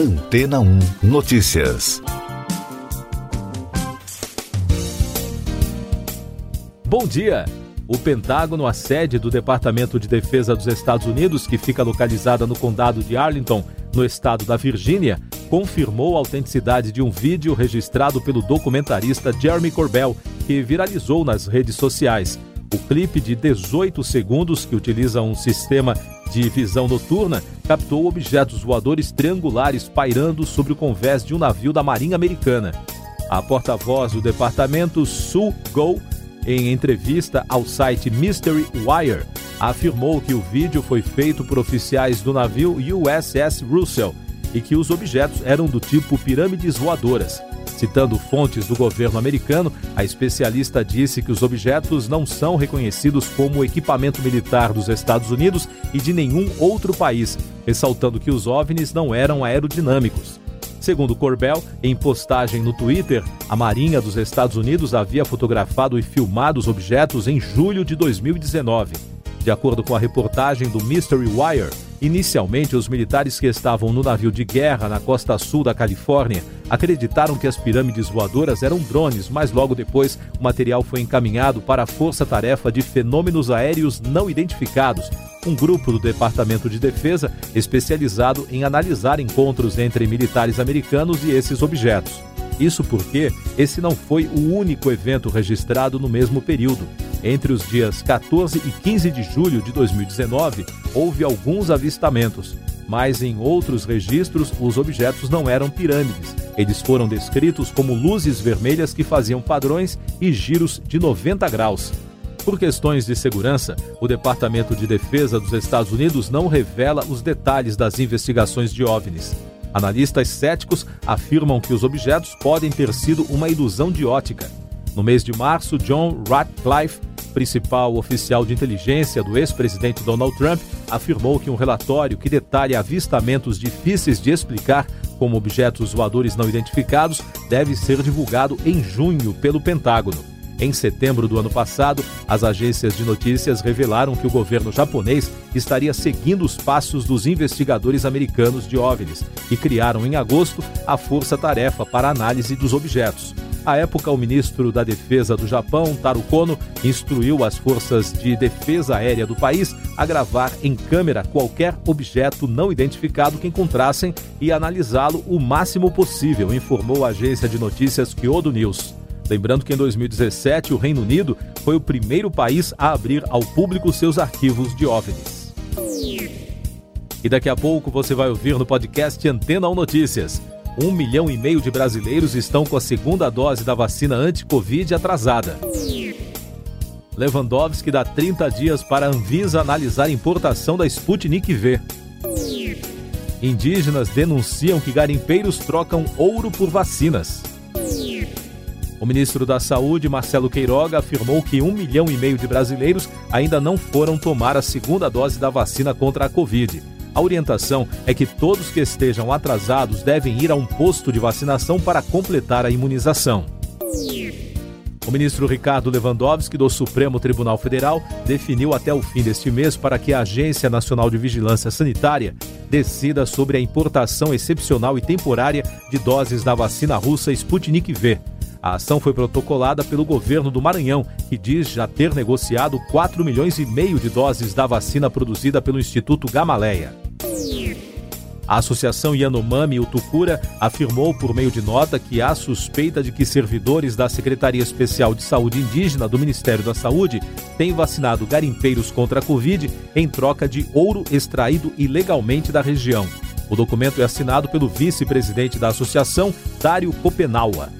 Antena 1 Notícias. Bom dia! O Pentágono, a sede do Departamento de Defesa dos Estados Unidos, que fica localizada no condado de Arlington, no estado da Virgínia, confirmou a autenticidade de um vídeo registrado pelo documentarista Jeremy Corbell, que viralizou nas redes sociais. O clipe de 18 segundos, que utiliza um sistema de visão noturna, captou objetos voadores triangulares pairando sobre o convés de um navio da Marinha Americana. A porta-voz do departamento, Sue Go, em entrevista ao site Mystery Wire, afirmou que o vídeo foi feito por oficiais do navio USS Russell e que os objetos eram do tipo pirâmides voadoras. Citando fontes do governo americano, a especialista disse que os objetos não são reconhecidos como equipamento militar dos Estados Unidos e de nenhum outro país, ressaltando que os OVNIs não eram aerodinâmicos. Segundo Corbell, em postagem no Twitter, a Marinha dos Estados Unidos havia fotografado e filmado os objetos em julho de 2019. De acordo com a reportagem do Mystery Wire, inicialmente os militares que estavam no navio de guerra na costa sul da Califórnia acreditaram que as pirâmides voadoras eram drones, mas logo depois o material foi encaminhado para a Força Tarefa de Fenômenos Aéreos Não Identificados, um grupo do Departamento de Defesa especializado em analisar encontros entre militares americanos e esses objetos. Isso porque esse não foi o único evento registrado no mesmo período. Entre os dias 14 e 15 de julho de 2019, houve alguns avistamentos, mas em outros registros os objetos não eram pirâmides. Eles foram descritos como luzes vermelhas que faziam padrões e giros de 90 graus. Por questões de segurança, o Departamento de Defesa dos Estados Unidos não revela os detalhes das investigações de OVNIs. Analistas céticos afirmam que os objetos podem ter sido uma ilusão de ótica. No mês de março, John Ratcliffe, principal oficial de inteligência do ex-presidente Donald Trump, afirmou que um relatório que detalha avistamentos difíceis de explicar como objetos voadores não identificados deve ser divulgado em junho pelo Pentágono. Em setembro do ano passado, as agências de notícias revelaram que o governo japonês estaria seguindo os passos dos investigadores americanos de OVNIs e criaram em agosto a Força Tarefa para Análise dos Objetos. À época, o ministro da Defesa do Japão, Taro Kono, instruiu as forças de defesa aérea do país a gravar em câmera qualquer objeto não identificado que encontrassem e analisá-lo o máximo possível, informou a agência de notícias Kyodo News. Lembrando que em 2017 o Reino Unido foi o primeiro país a abrir ao público seus arquivos de OVNIs. E daqui a pouco você vai ouvir no podcast Antena 1 Notícias. Um milhão e meio de brasileiros estão com a segunda dose da vacina anti-Covid atrasada. Lewandowski dá 30 dias para a Anvisa analisar a importação da Sputnik V. Indígenas denunciam que garimpeiros trocam ouro por vacinas. O ministro da Saúde, Marcelo Queiroga, afirmou que um milhão e meio de brasileiros ainda não foram tomar a segunda dose da vacina contra a Covid. A orientação é que todos que estejam atrasados devem ir a um posto de vacinação para completar a imunização. O ministro Ricardo Lewandowski, do Supremo Tribunal Federal, definiu até o fim deste mês para que a Agência Nacional de Vigilância Sanitária decida sobre a importação excepcional e temporária de doses da vacina russa Sputnik V. A ação foi protocolada pelo governo do Maranhão, que diz já ter negociado 4 milhões e meio de doses da vacina produzida pelo Instituto Gamaleia. A Associação Yanomami Utucura afirmou por meio de nota que há suspeita de que servidores da Secretaria Especial de Saúde Indígena do Ministério da Saúde têm vacinado garimpeiros contra a Covid em troca de ouro extraído ilegalmente da região. O documento é assinado pelo vice-presidente da associação, Dário Copenaua.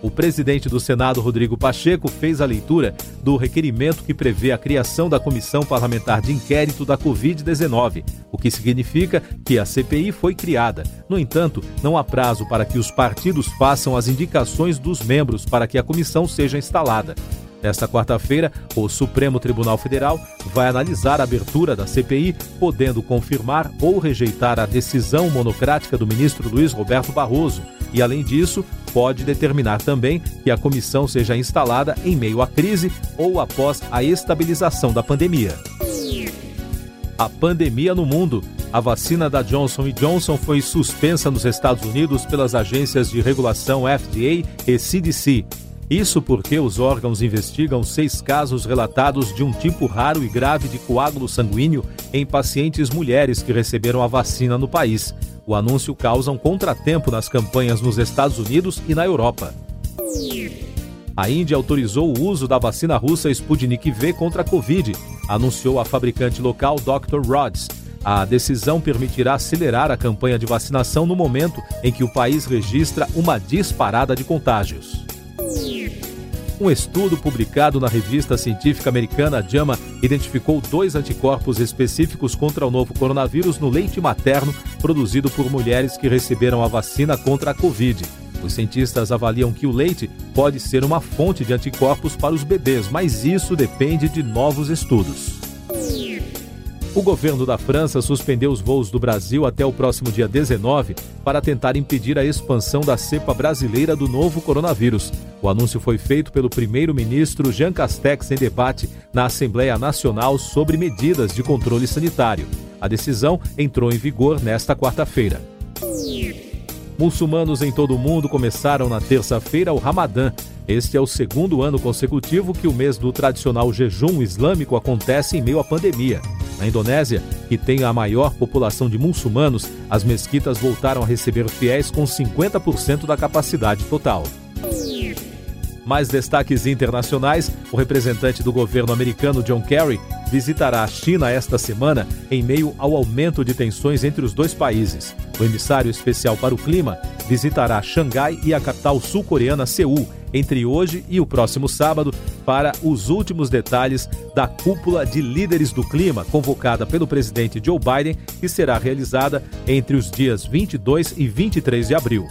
O presidente do Senado, Rodrigo Pacheco, fez a leitura do requerimento que prevê a criação da Comissão Parlamentar de Inquérito da Covid-19, o que significa que a CPI foi criada. No entanto, não há prazo para que os partidos façam as indicações dos membros para que a comissão seja instalada. Nesta quarta-feira, o Supremo Tribunal Federal vai analisar a abertura da CPI, podendo confirmar ou rejeitar a decisão monocrática do ministro Luiz Roberto Barroso. E, além disso, pode determinar também que a comissão seja instalada em meio à crise ou após a estabilização da pandemia. A pandemia no mundo. A vacina da Johnson Johnson foi suspensa nos Estados Unidos pelas agências de regulação FDA e CDC. Isso porque os órgãos investigam seis casos relatados de um tipo raro e grave de coágulo sanguíneo em pacientes mulheres que receberam a vacina no país. O anúncio causa um contratempo nas campanhas nos Estados Unidos e na Europa. A Índia autorizou o uso da vacina russa Sputnik V contra a Covid, anunciou a fabricante local Dr. Rods. A decisão permitirá acelerar a campanha de vacinação no momento em que o país registra uma disparada de contágios. Um estudo publicado na revista científica americana JAMA identificou dois anticorpos específicos contra o novo coronavírus no leite materno produzido por mulheres que receberam a vacina contra a Covid. Os cientistas avaliam que o leite pode ser uma fonte de anticorpos para os bebês, mas isso depende de novos estudos. O governo da França suspendeu os voos do Brasil até o próximo dia 19 para tentar impedir a expansão da cepa brasileira do novo coronavírus. O anúncio foi feito pelo primeiro-ministro Jean Castex em debate na Assembleia Nacional sobre medidas de controle sanitário. A decisão entrou em vigor nesta quarta-feira. Muçulmanos em todo o mundo começaram na terça-feira o Ramadã. Este é o segundo ano consecutivo que o mês do tradicional jejum islâmico acontece em meio à pandemia. Na Indonésia, que tem a maior população de muçulmanos, as mesquitas voltaram a receber fiéis com 50% da capacidade total. Mais destaques internacionais: o representante do governo americano John Kerry visitará a China esta semana em meio ao aumento de tensões entre os dois países. O emissário especial para o clima visitará Xangai e a capital sul-coreana Seul entre hoje e o próximo sábado para os últimos detalhes da cúpula de líderes do clima convocada pelo presidente Joe Biden, que será realizada entre os dias 22 e 23 de abril.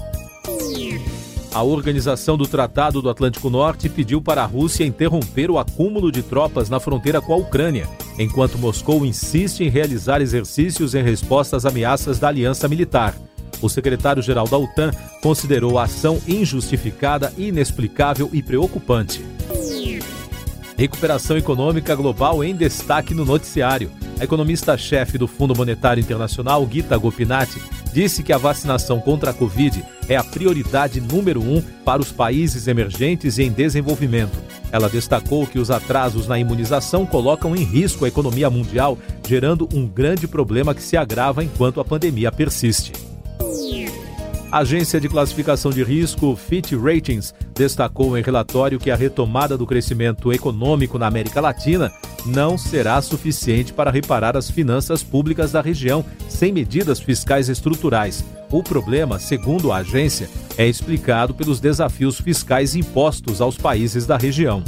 A Organização do Tratado do Atlântico Norte pediu para a Rússia interromper o acúmulo de tropas na fronteira com a Ucrânia, enquanto Moscou insiste em realizar exercícios em resposta às ameaças da aliança militar. O secretário-geral da OTAN considerou a ação injustificada, inexplicável e preocupante. Recuperação econômica global em destaque no noticiário. A economista-chefe do Fundo Monetário Internacional, Gita Gopinath, disse que a vacinação contra a Covid é a prioridade número um para os países emergentes e em desenvolvimento. Ela destacou que os atrasos na imunização colocam em risco a economia mundial, gerando um grande problema que se agrava enquanto a pandemia persiste. A agência de classificação de risco Fitch Ratings destacou em relatório que a retomada do crescimento econômico na América Latina não será suficiente para reparar as finanças públicas da região sem medidas fiscais estruturais. O problema, segundo a agência, é explicado pelos desafios fiscais impostos aos países da região.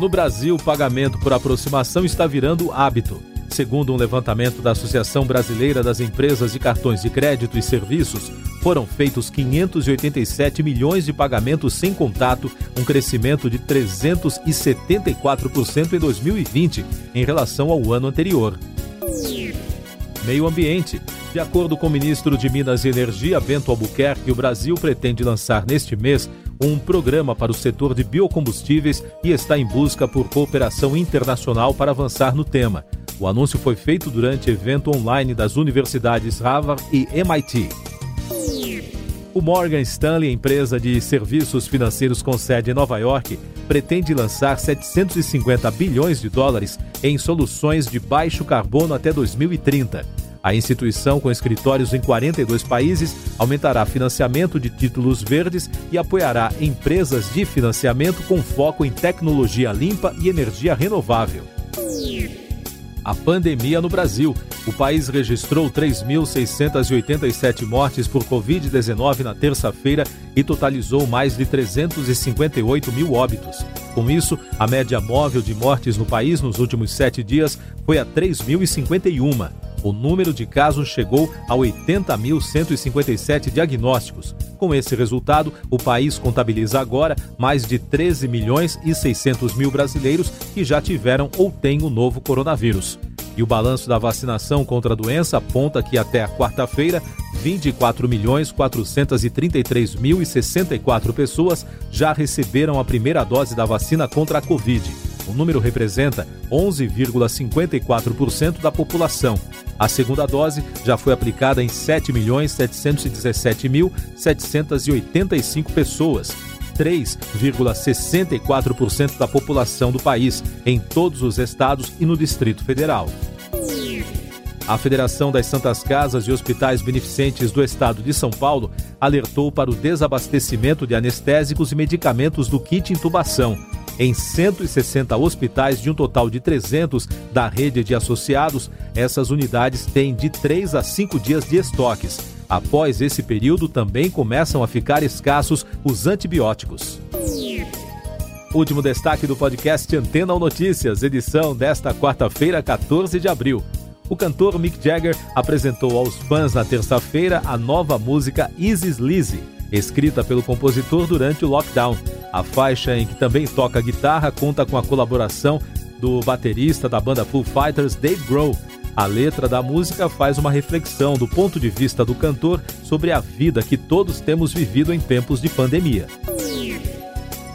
No Brasil, o pagamento por aproximação está virando hábito. Segundo um levantamento da Associação Brasileira das Empresas de Cartões de Crédito e Serviços, foram feitos 587 milhões de pagamentos sem contato, um crescimento de 374% em 2020 em relação ao ano anterior. Meio Ambiente. De acordo com o ministro de Minas e Energia, Bento Albuquerque, o Brasil pretende lançar neste mês um programa para o setor de biocombustíveis e está em busca por cooperação internacional para avançar no tema. O anúncio foi feito durante evento online das universidades Harvard e MIT. O Morgan Stanley, empresa de serviços financeiros com sede em Nova York, pretende lançar 750 bilhões de dólares em soluções de baixo carbono até 2030. A instituição, com escritórios em 42 países, aumentará financiamento de títulos verdes e apoiará empresas de financiamento com foco em tecnologia limpa e energia renovável a pandemia no Brasil. O país registrou 3.687 mortes por Covid-19 na terça-feira e totalizou mais de 358 mil óbitos. Com isso, a média móvel de mortes no país nos últimos sete dias foi a 3.051. o número de casos chegou a 80.157 diagnósticos. Com esse resultado, o país contabiliza agora mais de 13 milhões e 600 mil brasileiros que já tiveram ou têm o novo coronavírus. E o balanço da vacinação contra a doença aponta que até quarta-feira, 24 milhões 433 mil e 64 pessoas já receberam a primeira dose da vacina contra a Covid. O número representa 11,54% da população. A segunda dose já foi aplicada em 7.717.785 pessoas, 3,64% da população do país, em todos os estados e no Distrito Federal. A Federação das Santas Casas e Hospitais Beneficentes do Estado de São Paulo alertou para o desabastecimento de anestésicos e medicamentos do kit intubação em 160 hospitais de um total de 300 da rede de associados, essas unidades têm de 3 a 5 dias de estoques. Após esse período, também começam a ficar escassos os antibióticos. Último destaque do podcast Antena ou Notícias, edição desta quarta-feira, 14 de abril. O cantor Mick Jagger apresentou aos fãs na terça-feira a nova música Easy Sleazy, escrita pelo compositor durante o lockdown. A faixa em que também toca guitarra conta com a colaboração do baterista da banda Foo Fighters, Dave Grohl. A letra da música faz uma reflexão do ponto de vista do cantor sobre a vida que todos temos vivido em tempos de pandemia.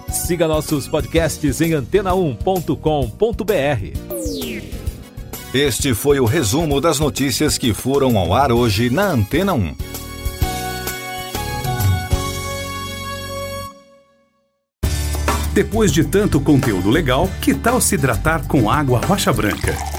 Siga nossos podcasts em antena1.com.br. Este foi o resumo das notícias que foram ao ar hoje na Antena 1. Depois de tanto conteúdo legal, que tal se hidratar com água rocha branca?